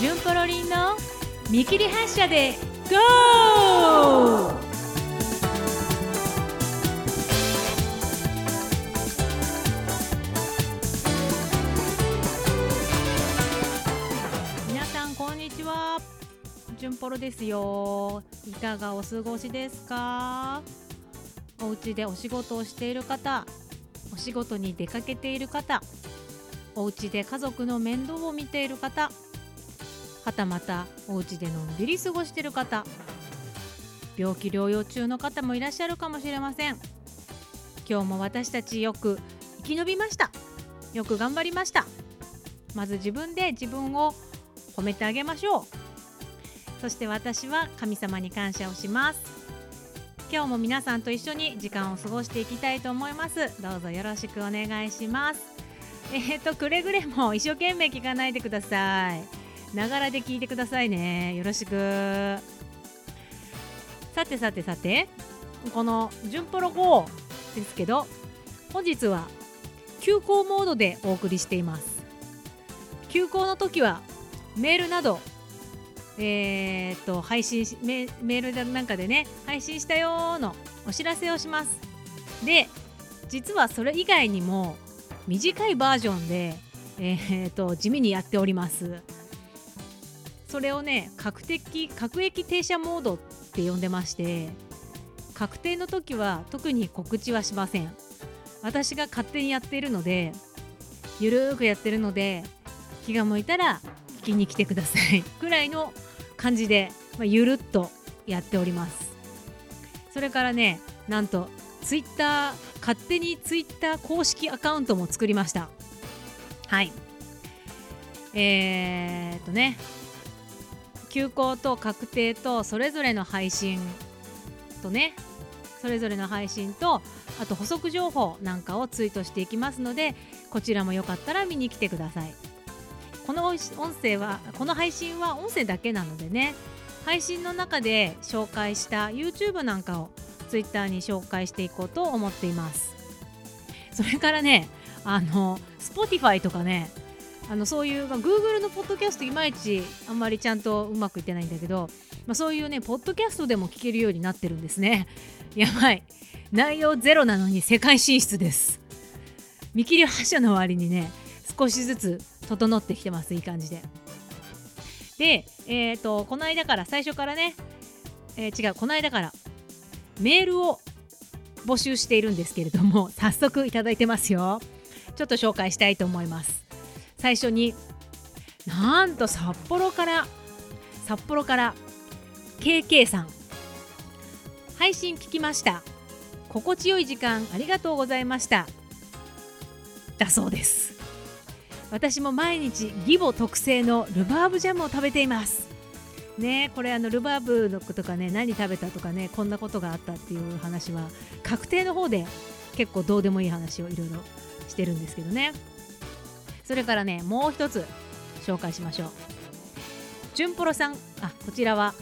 ジュンポロリンの見切り発車で GO! 皆さんこんにちは。ジュンポロですよ。いかがお過ごしですか？お家でお仕事をしている方お仕事に出かけている方お家で家族の面倒を見ている方はたまたお家でのんびり過ごしてる方病気療養中の方もいらっしゃるかもしれません。今日も私たちよく生き延びました。よく頑張りました。まず自分で自分を褒めてあげましょう。そして私は神様に感謝をします。今日も皆さんと一緒に時間を過ごしていきたいと思います。どうぞよろしくお願いします。えっ、とくれぐれも一生懸命聞かないでください。ながらで聞いてくださいね。よろしく。さてさてさてこの「純ポロ GO」ですけど本日は休校モードでお送りしています。休校の時はメールなどえー、っと配信メメールなんかでね配信したよのお知らせをします。で実はそれ以外にも短いバージョンで、えー、っと地味にやっております。それをね確定各駅停車モードって呼んでまして確定の時は特に告知はしません。私が勝手にやっているのでゆるーくやってるので気が向いたら聞きに来てください。くらいの感じで、まあ、ゆるっとやっております。それからねなんとツイッター勝手にツイッター公式アカウントも作りました。はい。えー、っとね休校と確定とそれぞれの配信とねそれぞれの配信とあと補足情報なんかをツイートしていきますのでこちらもよかったら見に来てください。この音声はこの配信は音声だけなのでね配信の中で紹介した YouTube なんかを Twitter に紹介していこうと思っています。それからねあの Spotify とかねあのそういう、まあ、Google のポッドキャストいまいちあんまりちゃんとうまくいってないんだけど、まあ、そういうねポッドキャストでも聞けるようになってるんですね。やばい。内容ゼロなのに世界進出です。見切り発車の割にね少しずつ整ってきてますいい感じで。でえっ、ー、とこの間から最初からね、えー、違うこの間からメールを募集しているんですけれども早速いただいてますよ。ちょっと紹介したいと思います。最初になんと札幌から札幌から KK さん。配信聞きました。心地よい時間ありがとうございました。だそうです。私も毎日義母特製のルバーブジャムを食べています。ねこれあのルバーブのとかね何食べたとかねこんなことがあったっていう話は確定の方で結構どうでもいい話をいろいろしてるんですけどね。それからねもう一つ紹介しましょう。じゅんぽろさんあこちらは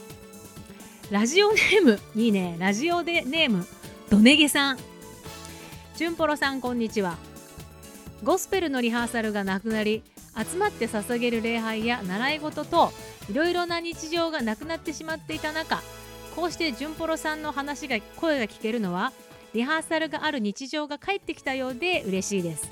ラジオネームいいねラジオでネームドネゲさん。じゅんぽろさんこんにちは。ゴスペルのリハーサルがなくなり集まって捧げる礼拝や習い事といろいろな日常がなくなってしまっていた中こうしてじゅんぽろさんの話が声が聞けるのはリハーサルがある日常が帰ってきたようで嬉しいです。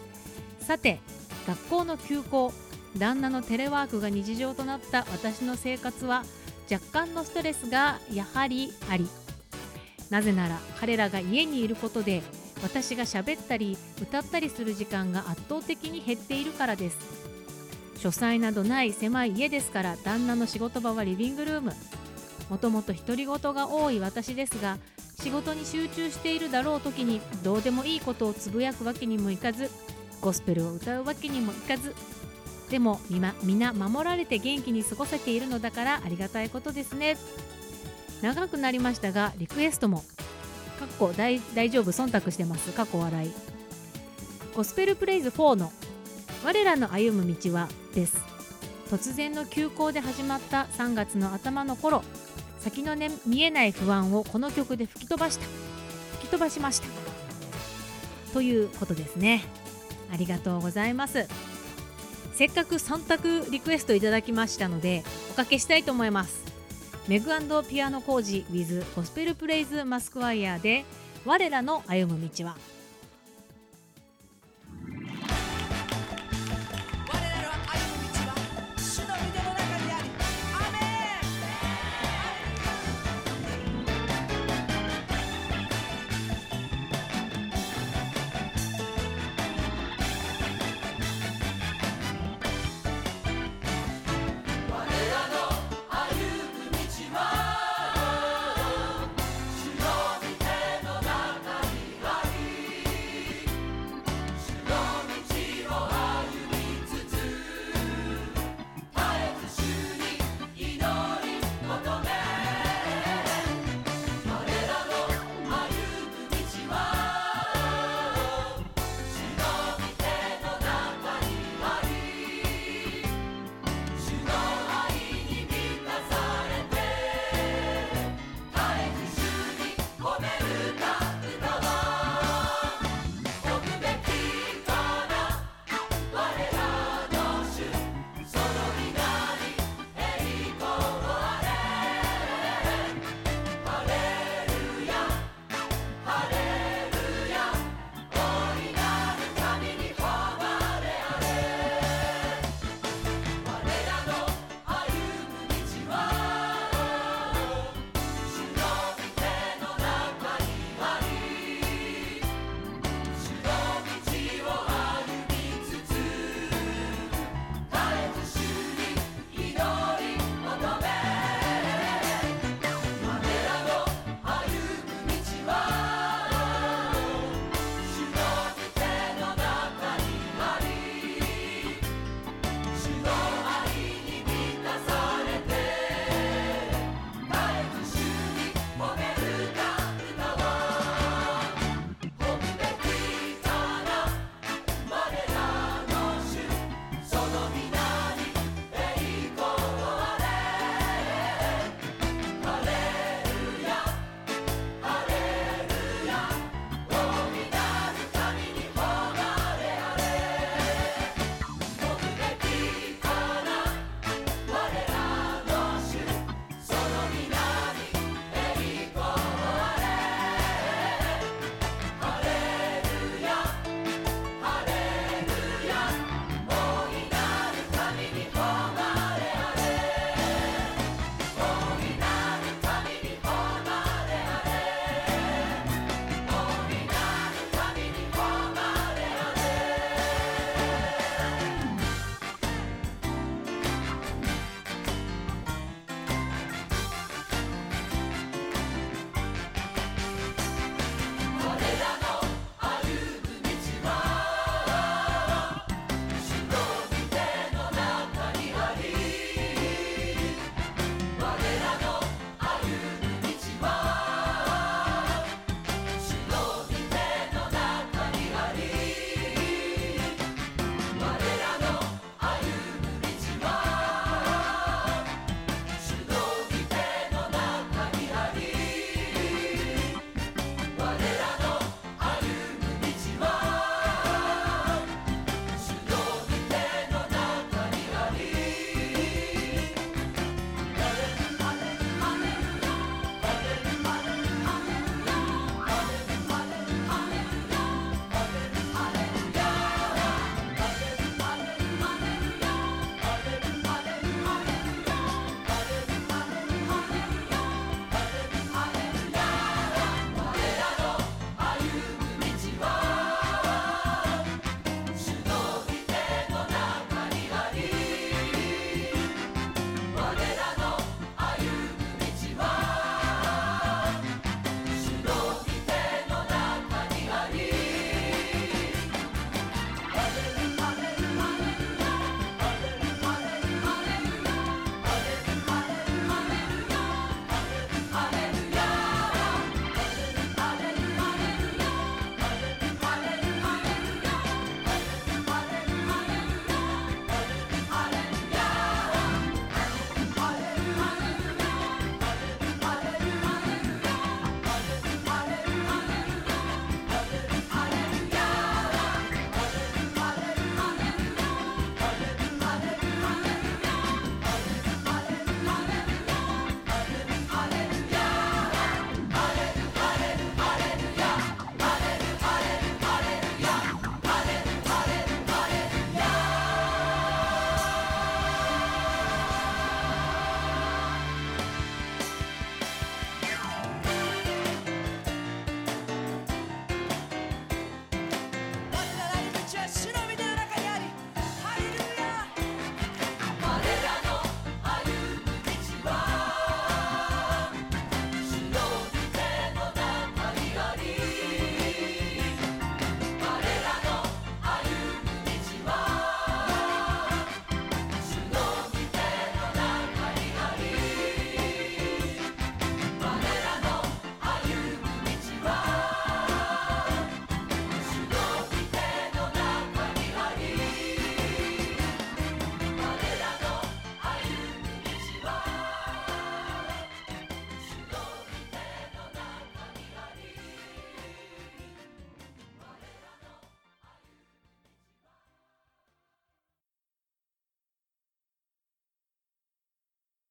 さて学校の休校旦那のテレワークが日常となった私の生活は若干のストレスがやはりありなぜなら彼らが家にいることで私が喋ったり歌ったりする時間が圧倒的に減っているからです。書斎などない狭い家ですから旦那の仕事場はリビングルーム。もともと独り言が多い私ですが仕事に集中しているだろう時にどうでもいいことをつぶやくわけにもいかずゴスペルを歌うわけにもいかず。でも皆守られて元気に過ごせているのだからありがたいことですね。長くなりましたがリクエストもかっこ大大丈夫忖度してます。過去笑い。ゴスペルプレイズ4の我らの歩む道はです。突然の休校で始まった3月の頭の頃先の、ね、見えない不安をこの曲で吹き飛ばした。吹き飛ばしました。ということですね。ありがとうございます。せっかく3択リクエストいただきましたのでおかけしたいと思います。メグピアノ工事 with ゴスペルプレイズマスクワイヤーで我らの歩む道は。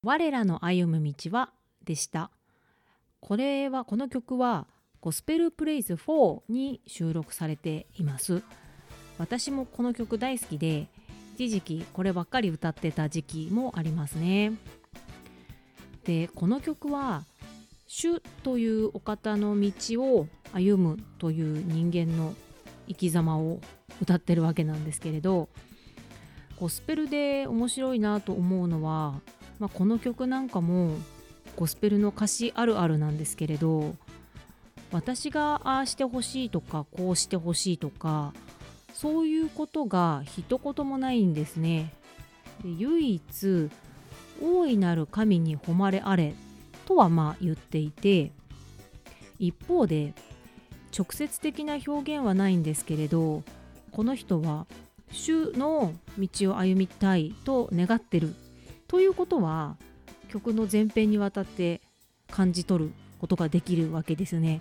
我らの歩む道は？でした。これはこの曲はゴスペルプレイズ4に収録されています。私もこの曲大好きで一時期こればっかり歌ってた時期もありますね。でこの曲は主というお方の道を歩むという人間の生き様を歌ってるわけなんですけれどゴスペルで面白いなと思うのは、まあ、この曲なんかもゴスペルの歌詞あるあるなんですけれど私がああしてほしいとかこうしてほしいとかそういうことが一言もないんですね。で唯一大いなる神に誉れあれとはまあ言っていて一方で直接的な表現はないんですけれどこの人は主の道を歩みたいと願ってるということは曲の前編にわたって感じ取ることができるわけですね。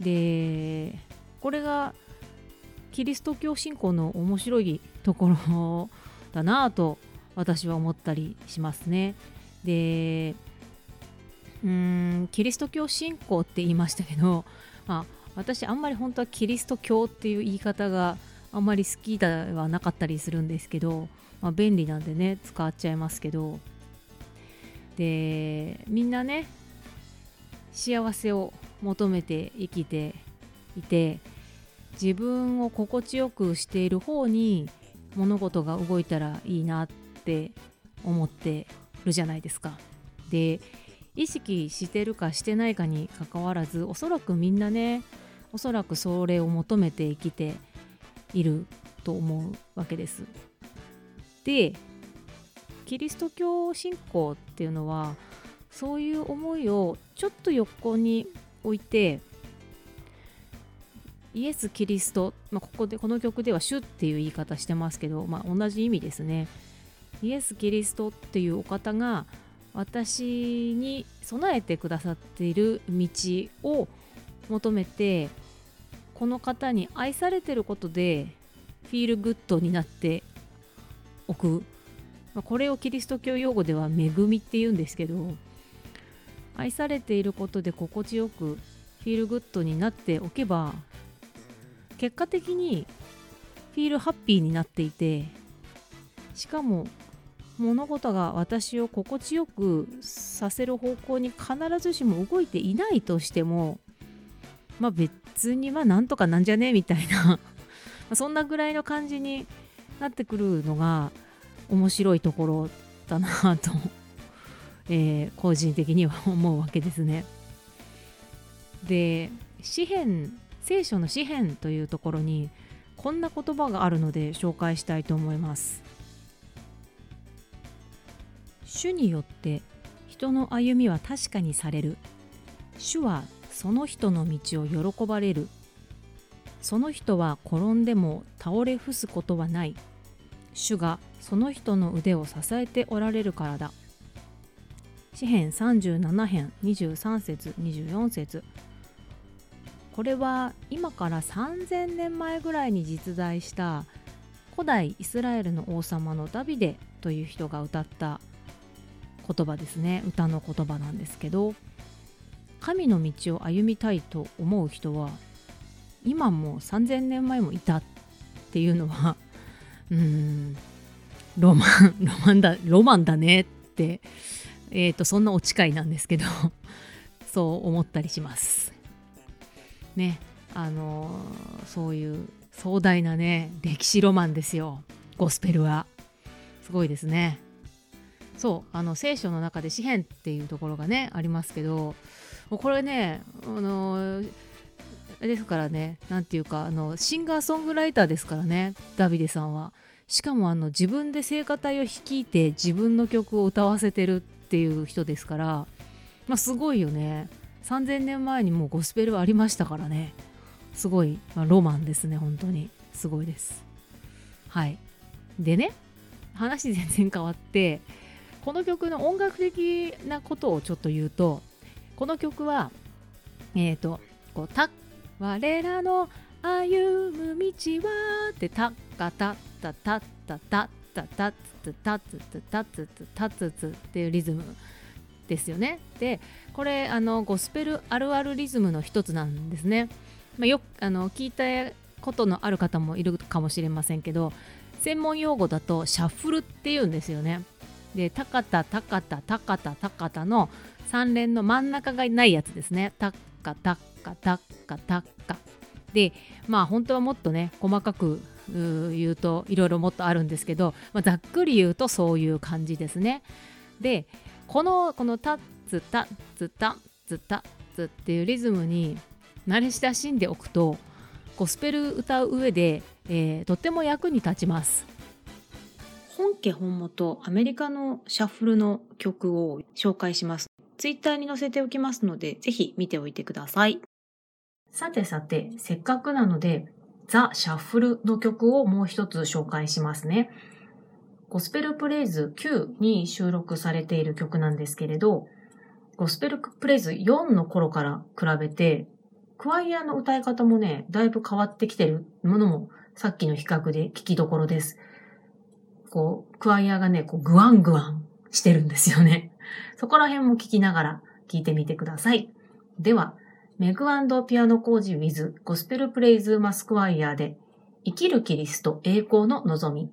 でこれがキリスト教信仰の面白いところだなぁと私は思ったりしますね。でうーんキリスト教信仰って言いましたけど、まあ、私あんまり本当はキリスト教っていう言い方があんまり好きではなかったりするんですけど、まあ、便利なんでね使っちゃいますけどでみんなね幸せを求めて生きていて自分を心地よくしている方に物事が動いたらいいなって思ってるじゃないですか。で意識してるかしてないかにかかわらずおそらくみんなねおそらくそれを求めて生きていると思うわけです。でキリスト教信仰っていうのはそういう思いをちょっと横に置いてイエス・キリスト、まあ、ここでこの曲では「主」っていう言い方してますけど、まあ、同じ意味ですね。イエス・キリストっていうお方が私に備えてくださっている道を求めてこの方に愛されてることで feel good になっておく、まあ、これをキリスト教用語では恵みって言うんですけど愛されていることで心地よく feel good になっておけば結果的にフィールハッピーになっていてしかも物事が私を心地よくさせる方向に必ずしも動いていないとしてもまあ別にはなんとかなんじゃねえみたいな そんなぐらいの感じになってくるのが面白いところだなと、えー、個人的には思うわけですね。で詩篇聖書の詩篇というところにこんな言葉があるので紹介したいと思います。主によって人の歩みは確かにされる。主はその人の道を喜ばれる。その人は転んでも倒れ伏すことはない。主がその人の腕を支えておられるからだ。詩編37編23節24節これは今から3000年前ぐらいに実在した古代イスラエルの王様のダビデという人が歌った言葉ですね歌の言葉なんですけど神の道を歩みたいと思う人は今も3000年前もいたっていうのは うんロマンロマンだロマンだねってえーとそんなお近いなんですけど そう思ったりします。ねあのー、そういう壮大なね歴史ロマンですよ。ゴスペルは。すごいですね。そうあの聖書の中で詩篇っていうところがねありますけどもうこれねあのですからね何て言うかあのシンガーソングライターですからねダビデさんは。しかもあの自分で聖歌隊を率いて自分の曲を歌わせてるっていう人ですからまあすごいよね。3000年前にもうゴスペルありましたからね。すごい、まあ、ロマンですね本当に。すごいです。はい。でね話全然変わってこの曲の音楽的なことをちょっと言うとこの曲はえっ、ー、とこうた我らの歩む道はってたかたたたたたっタタッツタッツタッツタッツツっていうリズムですよね。でこれあのゴスペルあるあるリズムの一つなんですね。まあ、よあの聞いたことのある方もいるかもしれませんけど専門用語だとシャッフルっていうんですよね。で高田高田高田高田の3連の真ん中がないやつですね。タッカタッカタッカタッカ。でまあ本当はもっとね細かく言うといろいろもっとあるんですけど、まあ、ざっくり言うとそういう感じですね。でこのこのタッツタッツタッツタッツっていうリズムに慣れ親しんでおくとゴスペル歌う上で、えー、とっても役に立ちます。本家本元アメリカのシャッフルの曲を紹介します。ツイッターに載せておきますので、ぜひ見ておいてください。さてさて、せっかくなので、ザ・シャッフルの曲をもう一つ紹介しますね。ゴスペルプレイズ9に収録されている曲なんですけれど、ゴスペルプレイズ4の頃から比べて、クワイアの歌い方もね、だいぶ変わってきてるものもさっきの比較で聞きどころです。こう、クワイアがね、こう、グワングワンしてるんですよね。そこら辺も聞きながら聞いてみてください。では、メグピアノ工事 with ゴスペルプレイズマスクワイヤーで生きるキリスト栄光の望み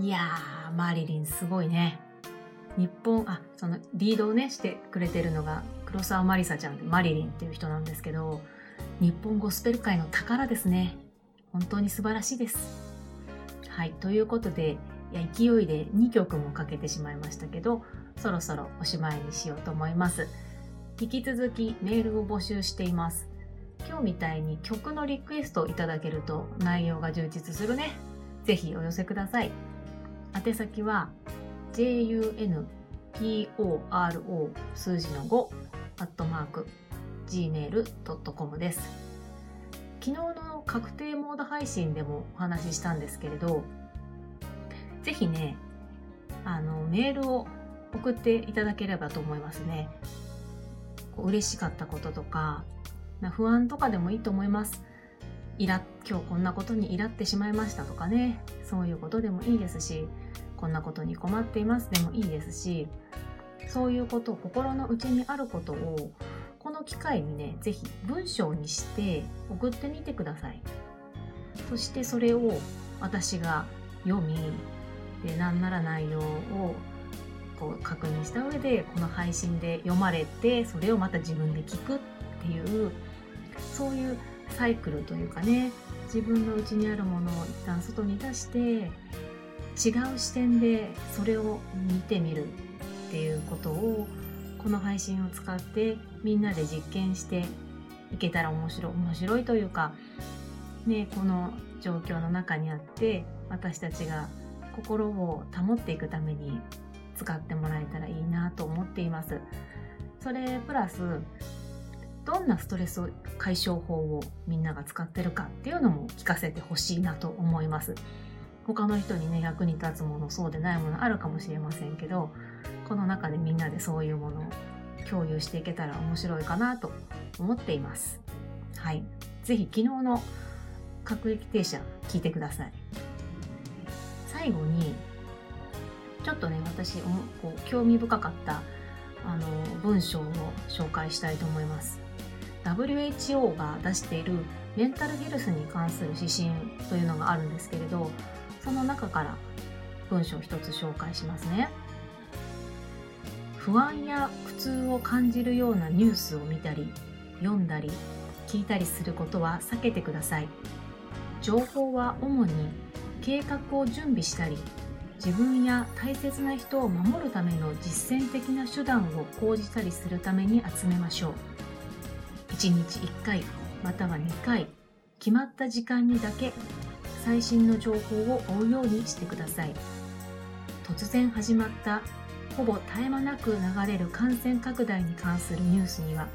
いやーマリリンすごいね。日本あそのリードをねしてくれてるのが黒沢まりさちゃんマリリンっていう人なんですけど日本ゴスペル界の宝ですね。本当に素晴らしいです。はいということでいや勢いで2曲もかけてしまいましたけどそろそろおしまいにしようと思います。引き続きメールを募集しています。今日みたいに曲のリクエストをいただけると内容が充実するね。ぜひお寄せください。宛先は junporo 数字の5アットマーク gmail.com です。昨日の確定モード配信でもお話ししたんですけれどぜひねあのメールを送っていただければと思いますね。嬉しかったこととか不安とかでもいいと思います。イラ今日こんなことにイラってしまいましたとかね。そういうことでもいいですしこんなことに困っていますでもいいですしそういうこと心の内にあることをこの機会にね是非文章にして送ってみてください。そしてそれを私が読みでなんなら内容をこう確認した上でこの配信で読まれてそれをまた自分で聞くっていうそういうサイクルというかね自分の内にあるものを一旦外に出して違う視点でそれを見てみるっていうことをこの配信を使ってみんなで実験していけたら面白い面白いというかねこの状況の中にあって私たちが心を保っていくために使ってもらえたらいいなと思っています。それプラスどんなストレス解消法をみんなが使ってるかっていうのも聞かせてほしいなと思います。他の人にね役に立つものそうでないものあるかもしれませんけどこの中でみんなでそういうものを共有していけたら面白いかなと思っています。はい。是非昨日の各駅停車聞いてください。最後にちょっとね私こう興味深かったあの文章を紹介したいと思います。WHO が出しているメンタルヘルスに関する指針というのがあるんですけれどその中から文章を一つ紹介しますね。不安や苦痛を感じるようなニュースを見たり読んだり聞いたりすることは避けてください。情報は主に計画を準備したり自分や大切な人を守るための実践的な手段を講じたりするために集めましょう。1日1回または2回決まった時間にだけ最新の情報を追うようにしてください。突然始まったほぼ絶え間なく流れる感染拡大に関するニュースには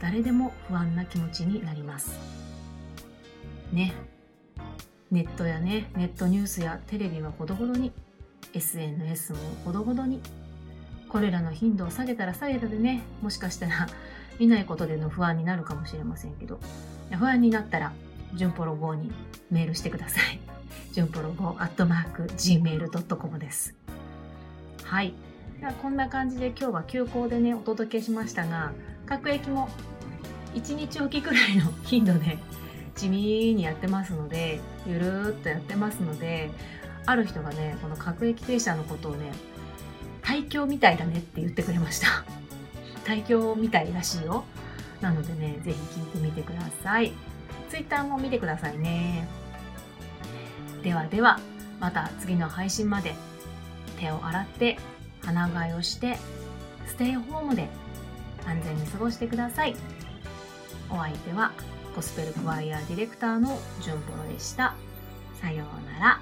誰でも不安な気持ちになります。ね。ネットやねネットニュースやテレビはほどほどに SNS もほどほどにこれらの頻度を下げたら下げたでねもしかしたら見ないことでの不安になるかもしれませんけど不安になったらジュンポロ5にメールしてください。ジュンポロ5アットマーク gmail.com です。はい。ではこんな感じで今日は休校でね、お届けしましたが、各駅も1日おきくらいの頻度で地味にやってますので、ゆるーっとやってますので、ある人がね、この各駅停車のことをね、対響みたいだねって言ってくれました。対響みたいらしいよ。なのでね、ぜひ聞いてみてください。Twitter も見てくださいね。ではでは、また次の配信まで手を洗って鼻がえをしてステイホームで安全に過ごしてください。お相手はゴスペルクワイアディレクターのジュンポロでした。さようなら。